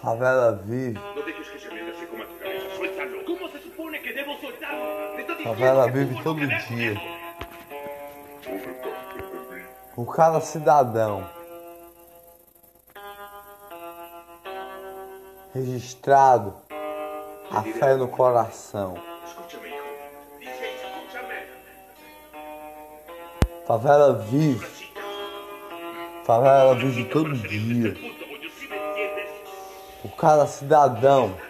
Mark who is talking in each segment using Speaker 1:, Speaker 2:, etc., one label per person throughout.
Speaker 1: Favela vive. Favela vive todo dia. Por cada cidadão. Registrado a fé no coração. Favela vive. Favela vive todo dia. Por cada cidadão.
Speaker 2: A.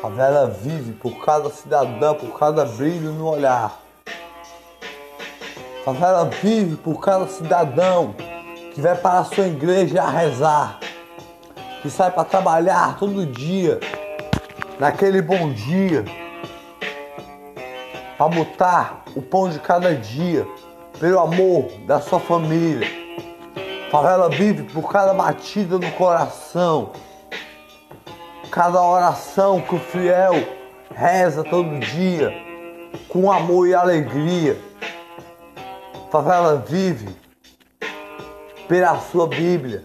Speaker 1: Favela vive por cada cidadão, por cada brilho no olhar. Favela vive por cada cidadão que vai para a sua igreja a rezar, que sai para trabalhar todo dia, naquele bom dia, para botar o pão de cada dia, pelo amor da sua família. Favela vive por cada batida no coração, cada oração que o fiel reza todo dia, com amor e alegria. Favela vive pela sua Bíblia.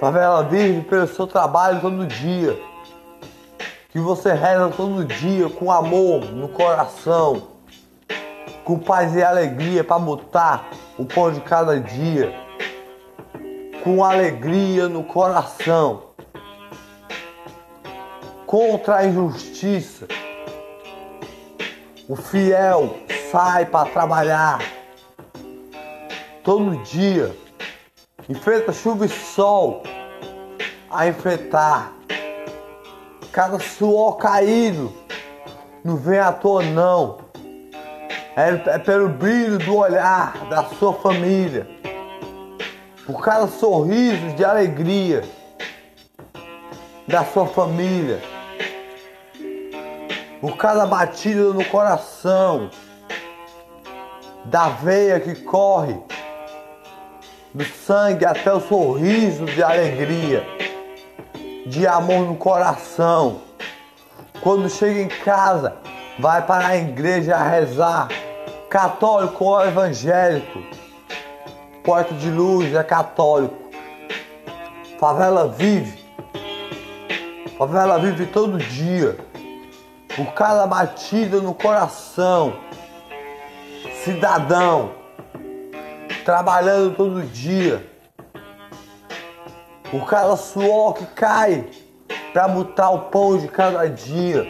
Speaker 1: Favela vive pelo seu trabalho todo dia. Que você reza todo dia com amor no coração, com paz e alegria para botar o pão de cada dia, com alegria no coração contra a injustiça. O fiel sai para trabalhar todo dia, enfrenta chuva e sol a enfrentar. Cada suor caído não vem à toa não. É, é pelo brilho do olhar da sua família, por cada sorriso de alegria da sua família, por cada batida no coração, da veia que corre, do sangue até o sorriso de alegria, de amor no coração. Quando chega em casa, vai para a igreja rezar, católico ou evangélico, porta de luz é católico, favela vive. Favela vive todo dia, por cada batida no coração. Cidadão, trabalhando todo dia, por cada suor que cai para botar o pão de cada dia,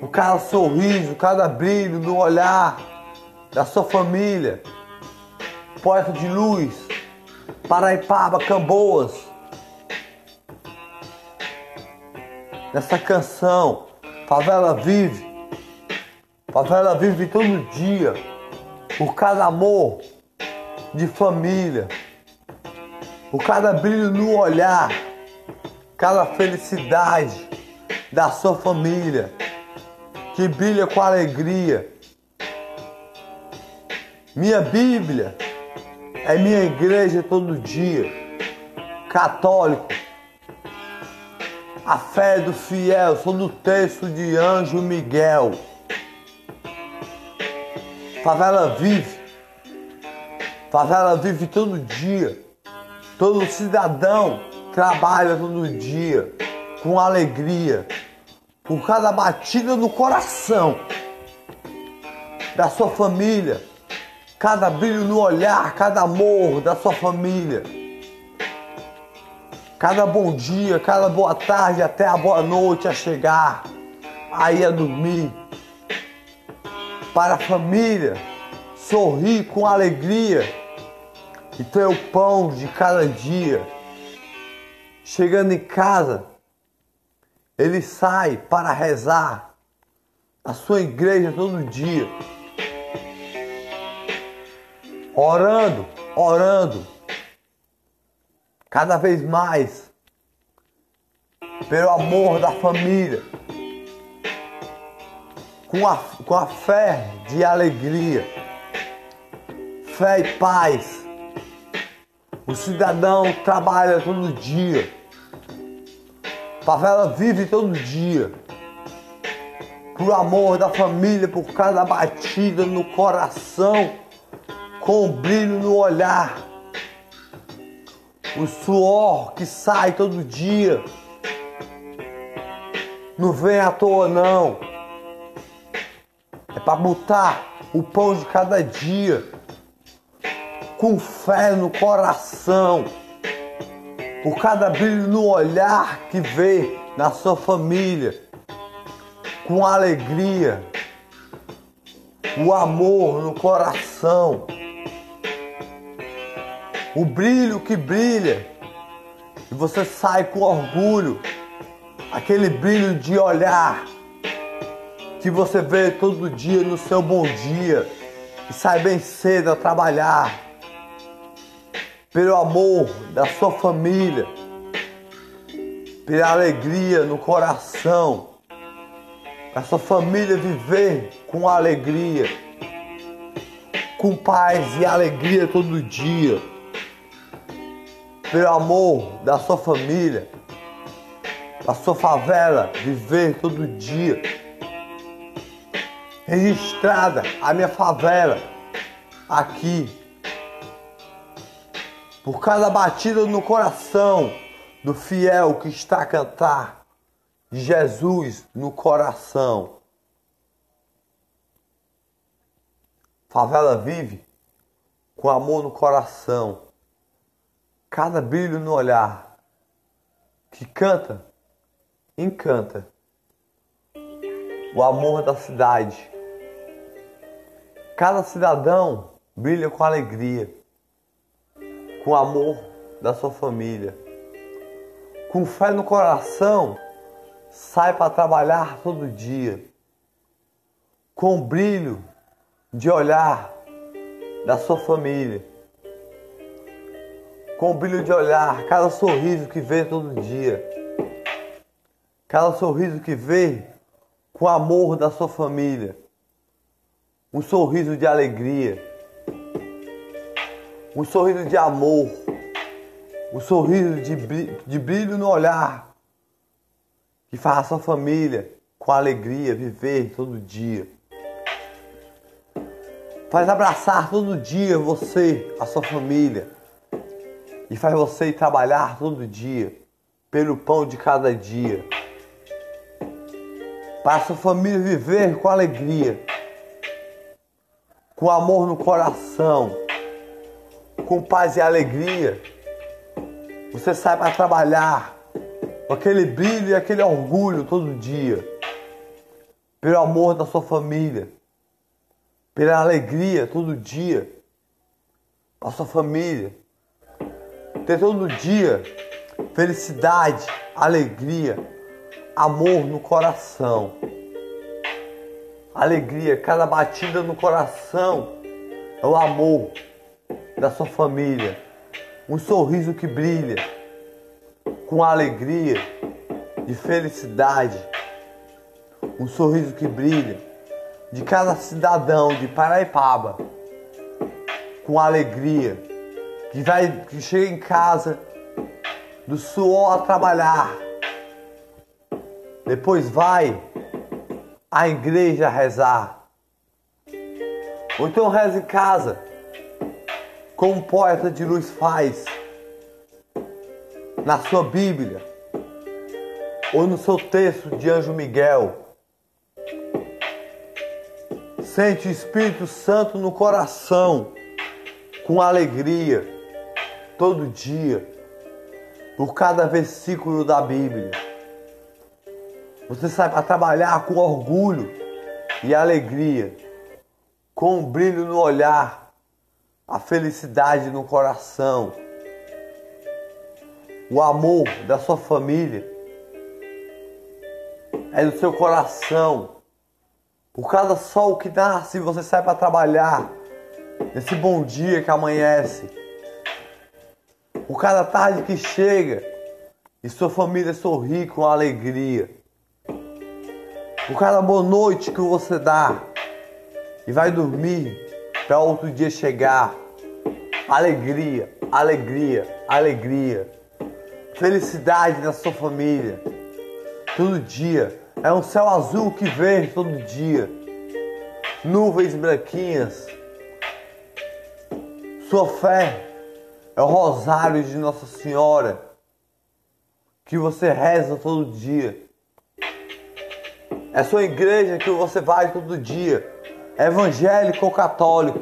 Speaker 1: por cada sorriso, cada brilho no olhar da sua família. Porta de luz, Paraipaba, Camboas. nessa canção. Favela vive. Favela vive todo dia. Por cada amor de família. Por cada brilho no olhar. Cada felicidade da sua família. Que brilha com alegria. Minha Bíblia é minha igreja todo dia. Católico a fé do fiel, sou do texto de Anjo Miguel. Favela vive. Favela vive todo dia. Todo cidadão trabalha todo dia com alegria. Por cada batida no coração da sua família. Cada brilho no olhar, cada amor da sua família cada bom dia, cada boa tarde, até a boa noite a chegar, aí a dormir. Para a família, sorrir com alegria e ter o pão de cada dia. Chegando em casa, ele sai para rezar a sua igreja todo dia. Orando, orando. Cada vez mais. Pelo amor da família, com a, com a fé de alegria, fé e paz. O cidadão trabalha todo dia, favela vive todo dia, por amor da família, por cada batida no coração, com o brilho no olhar, o suor que sai todo dia. Não vem à toa não. É para botar o pão de cada dia. Com fé no coração, por cada brilho no olhar que vê na sua família. Com alegria, o amor no coração, o brilho que brilha, e você sai com orgulho, aquele brilho de olhar que você vê todo dia no seu bom dia. E sai bem cedo a trabalhar. Pelo amor da sua família, pela alegria no coração. A sua família viver com alegria, com paz e alegria todo dia, pelo amor da sua família, a sua favela viver todo dia, registrada a minha favela aqui, por cada batida no coração do fiel que está a cantar de Jesus no coração. Favela vive com amor no coração, cada brilho no olhar, que canta, encanta o amor da cidade. Cada cidadão brilha com alegria, com amor da sua família, com fé no coração sai para trabalhar todo dia, com brilho de olhar da sua família, com o brilho de olhar, cada sorriso que vê todo dia, cada sorriso que vê com o amor da sua família, um sorriso de alegria, um sorriso de amor, um sorriso de brilho no olhar. Que faz a sua família com alegria viver todo dia. Faz abraçar todo dia você, a sua família. E faz você trabalhar todo dia pelo pão de cada dia. Para sua família viver com alegria, com amor no coração, com paz e alegria. Você sai para trabalhar com aquele brilho e aquele orgulho todo dia, pelo amor da sua família, pela alegria todo dia, a sua família, ter todo dia felicidade, alegria, amor no coração. Alegria, cada batida no coração é o amor da sua família, um sorriso que brilha com alegria e felicidade, um sorriso que brilha de cada cidadão de Paraipaba, com alegria, que vai que chega em casa do suor a trabalhar, depois vai à igreja rezar, ou então reza em casa, como o poeta de luz faz na sua Bíblia ou no seu texto de Anjo Miguel. Sente o Espírito Santo no coração, com alegria, todo dia, por cada versículo da Bíblia. Você sai para trabalhar com orgulho e alegria, com um brilho no olhar, a felicidade no coração o amor da sua família é do seu coração. Por cada sol que nasce, você sai para trabalhar. Nesse bom dia que amanhece. Por cada tarde que chega e sua família sorri com alegria. Por cada boa noite que você dá e vai dormir para outro dia chegar. Alegria, alegria, alegria felicidade na sua família. Todo dia É um céu azul que vê todo dia. Nuvens branquinhas. Sua fé é o rosário de Nossa Senhora que você reza todo dia. É sua igreja que você vai todo dia. Evangélico ou católico.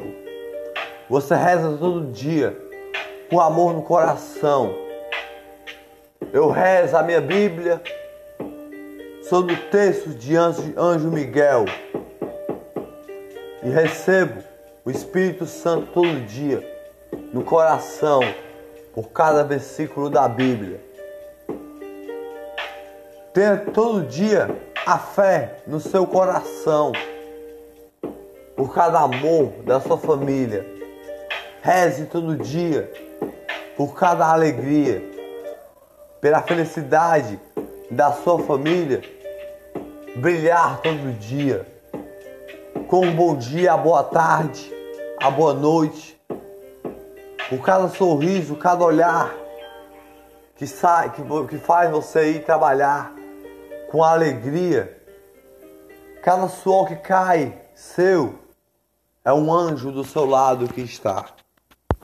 Speaker 1: Você reza todo dia com amor no coração. Eu rezo a minha Bíblia sobre o texto de Anjo Miguel e recebo o Espírito Santo todo dia no coração por cada versículo da Bíblia. Tenha todo dia a fé no seu coração por cada amor da sua família. Reze todo dia por cada alegria, pela felicidade da sua família brilhar todo dia. Com um bom dia, a boa tarde, a boa noite. Por cada sorriso, cada olhar que, sai, que, que faz você ir trabalhar com alegria. Cada suor que cai, seu, é um anjo do seu lado que está.